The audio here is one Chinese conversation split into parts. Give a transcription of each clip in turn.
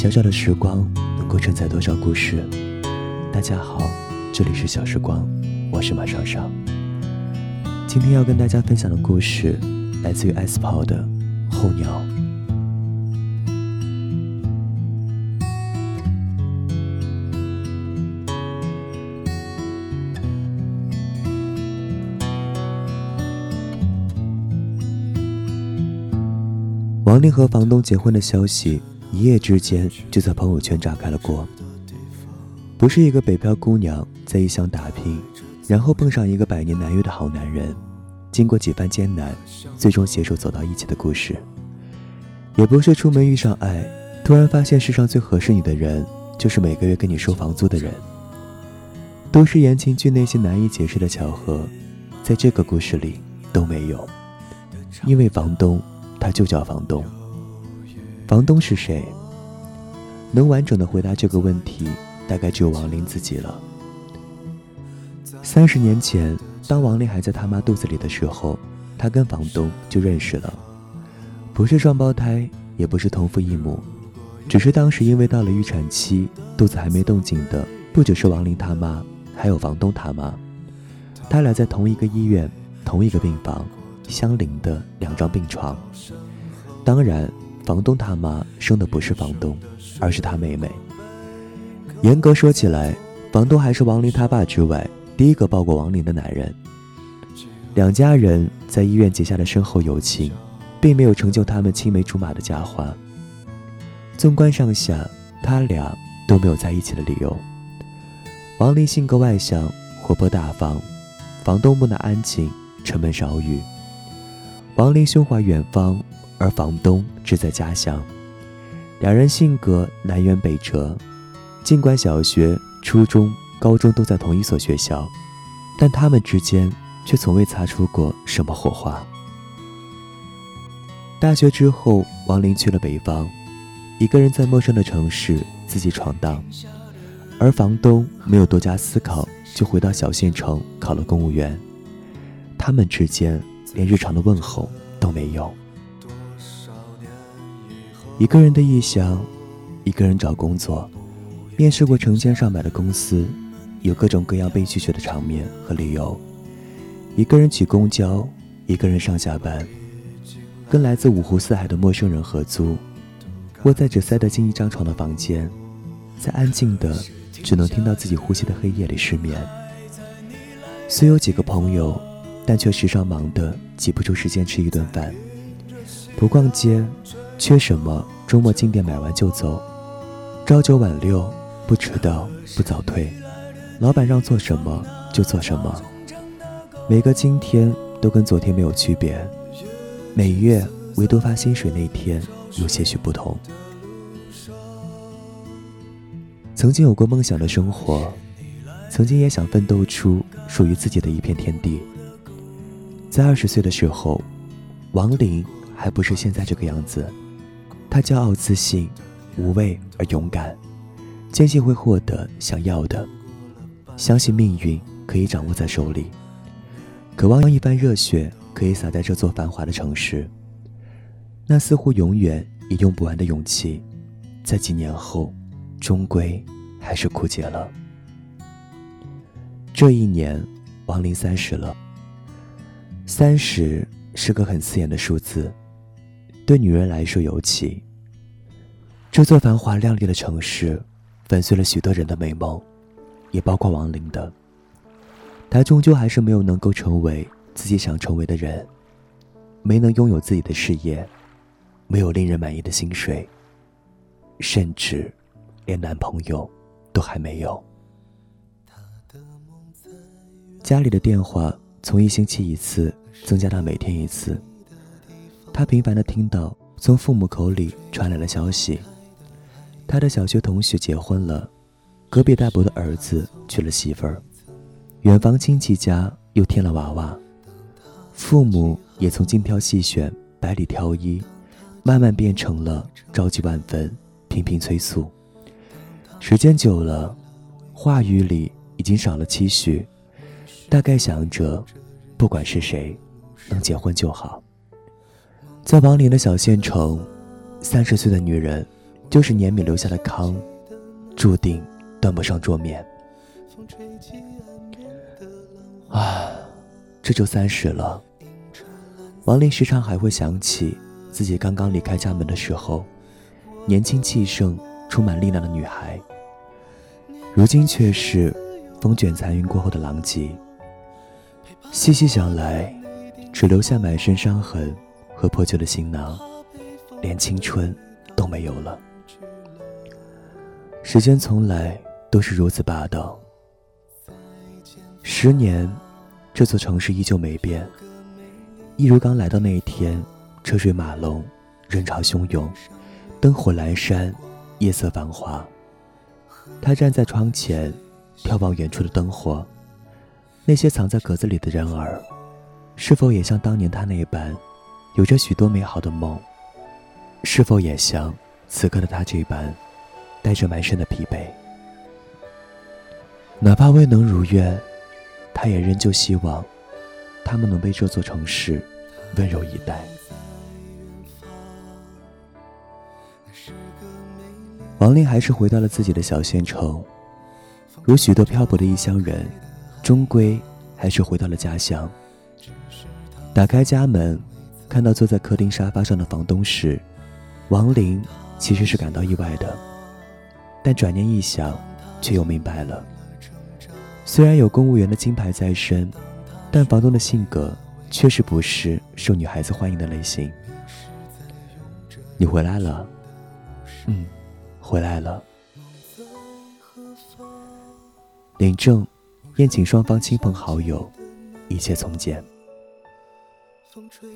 小小的时光能够承载多少故事？大家好，这里是小时光，我是马尚尚。今天要跟大家分享的故事来自于艾斯泡的《候鸟》。王林和房东结婚的消息一夜之间就在朋友圈炸开了锅。不是一个北漂姑娘在异乡打拼，然后碰上一个百年难遇的好男人，经过几番艰难，最终携手走到一起的故事。也不是出门遇上爱，突然发现世上最合适你的人就是每个月跟你收房租的人。都市言情剧那些难以解释的巧合，在这个故事里都没有，因为房东。他就叫房东。房东是谁？能完整的回答这个问题，大概只有王林自己了。三十年前，当王林还在他妈肚子里的时候，他跟房东就认识了，不是双胞胎，也不是同父异母，只是当时因为到了预产期，肚子还没动静的，不只是王林他妈，还有房东他妈。他俩在同一个医院，同一个病房。相邻的两张病床。当然，房东他妈生的不是房东，而是他妹妹。严格说起来，房东还是王林他爸之外第一个抱过王林的男人。两家人在医院结下的深厚友情，并没有成就他们青梅竹马的佳话。纵观上下，他俩都没有在一起的理由。王林性格外向，活泼大方；房东木讷安静，沉闷少语。王林胸怀远方，而房东志在家乡。两人性格南辕北辙，尽管小学、初中、高中都在同一所学校，但他们之间却从未擦出过什么火花。大学之后，王林去了北方，一个人在陌生的城市自己闯荡，而房东没有多加思考，就回到小县城考了公务员。他们之间。连日常的问候都没有。一个人的异乡，一个人找工作，面试过成千上百的公司，有各种各样被拒绝的场面和理由。一个人挤公交，一个人上下班，跟来自五湖四海的陌生人合租，窝在只塞得进一张床的房间，在安静的只能听到自己呼吸的黑夜里失眠。虽有几个朋友。但却时常忙得挤不出时间吃一顿饭，不逛街，缺什么周末进店买完就走，朝九晚六，不迟到不早退，老板让做什么就做什么，每个今天都跟昨天没有区别，每月唯独发薪水那天有些许不同。曾经有过梦想的生活，曾经也想奋斗出属于自己的一片天地。在二十岁的时候，王林还不是现在这个样子。他骄傲自信，无畏而勇敢，坚信会获得想要的，相信命运可以掌握在手里，渴望一番热血可以洒在这座繁华的城市。那似乎永远也用不完的勇气，在几年后，终归还是枯竭了。这一年，王林三十了。三十是个很刺眼的数字，对女人来说尤其。这座繁华亮丽的城市，粉碎了许多人的美梦，也包括王林的。他终究还是没有能够成为自己想成为的人，没能拥有自己的事业，没有令人满意的薪水，甚至连男朋友都还没有。家里的电话从一星期一次。增加到每天一次。他频繁地听到从父母口里传来的消息：他的小学同学结婚了，隔壁大伯的儿子娶了媳妇儿，远房亲戚家又添了娃娃，父母也从精挑细选、百里挑一，慢慢变成了着急万分、频频催促。时间久了，话语里已经少了期许，大概想着，不管是谁。能结婚就好。在王林的小县城，三十岁的女人就是年米留下的糠，注定端不上桌面。啊，这就三十了。王林时常还会想起自己刚刚离开家门的时候，年轻气盛、充满力量的女孩。如今却是风卷残云过后的狼藉。细细想来，只留下满身伤痕和破旧的行囊，连青春都没有了。时间从来都是如此霸道。十年，这座城市依旧没变，一如刚来到那一天，车水马龙，人潮汹涌，灯火阑珊，夜色繁华。他站在窗前，眺望远处的灯火，那些藏在格子里的人儿，是否也像当年他那般，有着许多美好的梦？是否也像此刻的他这般？带着满身的疲惫，哪怕未能如愿，他也仍旧希望他们能被这座城市温柔以待。王林还是回到了自己的小县城，如许多漂泊的异乡人，终归还是回到了家乡。打开家门，看到坐在客厅沙发上的房东时，王林其实是感到意外的。但转念一想，却又明白了。虽然有公务员的金牌在身，但房东的性格确实不是受女孩子欢迎的类型。你回来了，嗯，回来了。领证，宴请双方亲朋好友，一切从简。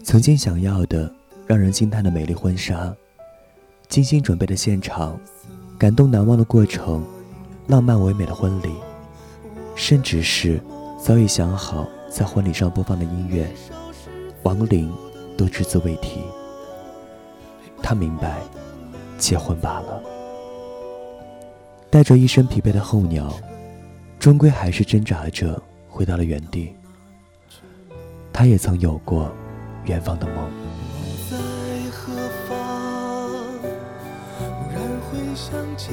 曾经想要的，让人惊叹的美丽婚纱，精心准备的现场。感动难忘的过程，浪漫唯美的婚礼，甚至是早已想好在婚礼上播放的音乐，王林都只字未提。他明白，结婚罢了。带着一身疲惫的候鸟，终归还是挣扎着回到了原地。他也曾有过远方的梦。想起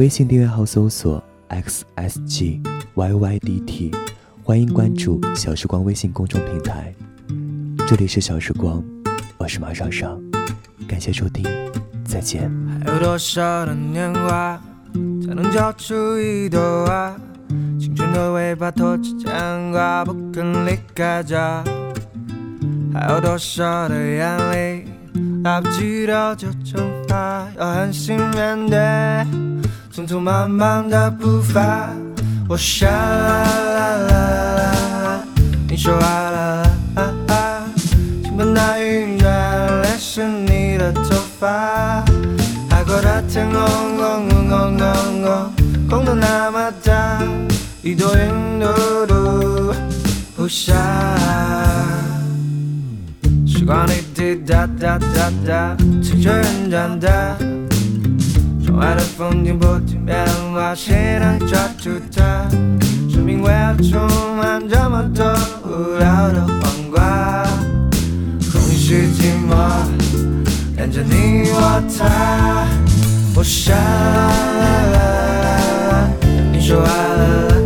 微信订阅号搜索。x s g y y d t，欢迎关注小时光微信公众平台。这里是小时光，我是马上上，感谢收听，再见。还有多少的年华，才能交出一朵花？青春的尾巴拖着牵挂，不肯离开家。还有多少的眼泪，来不及了就蒸发，要狠心面对。匆匆忙忙的步伐，我想啦啦啦，你说啊啦啦啦，倾盆大雨让淋湿你的头发，海阔的天空空空空空空，空的那么大，一朵云嘟嘟不下，时光滴滴答答答答，青春长大。窗外的风景不停变化，谁能抓住它？生命为何充满这么多无聊的黄瓜？空虚寂寞，连着你我他。我想，你说完了。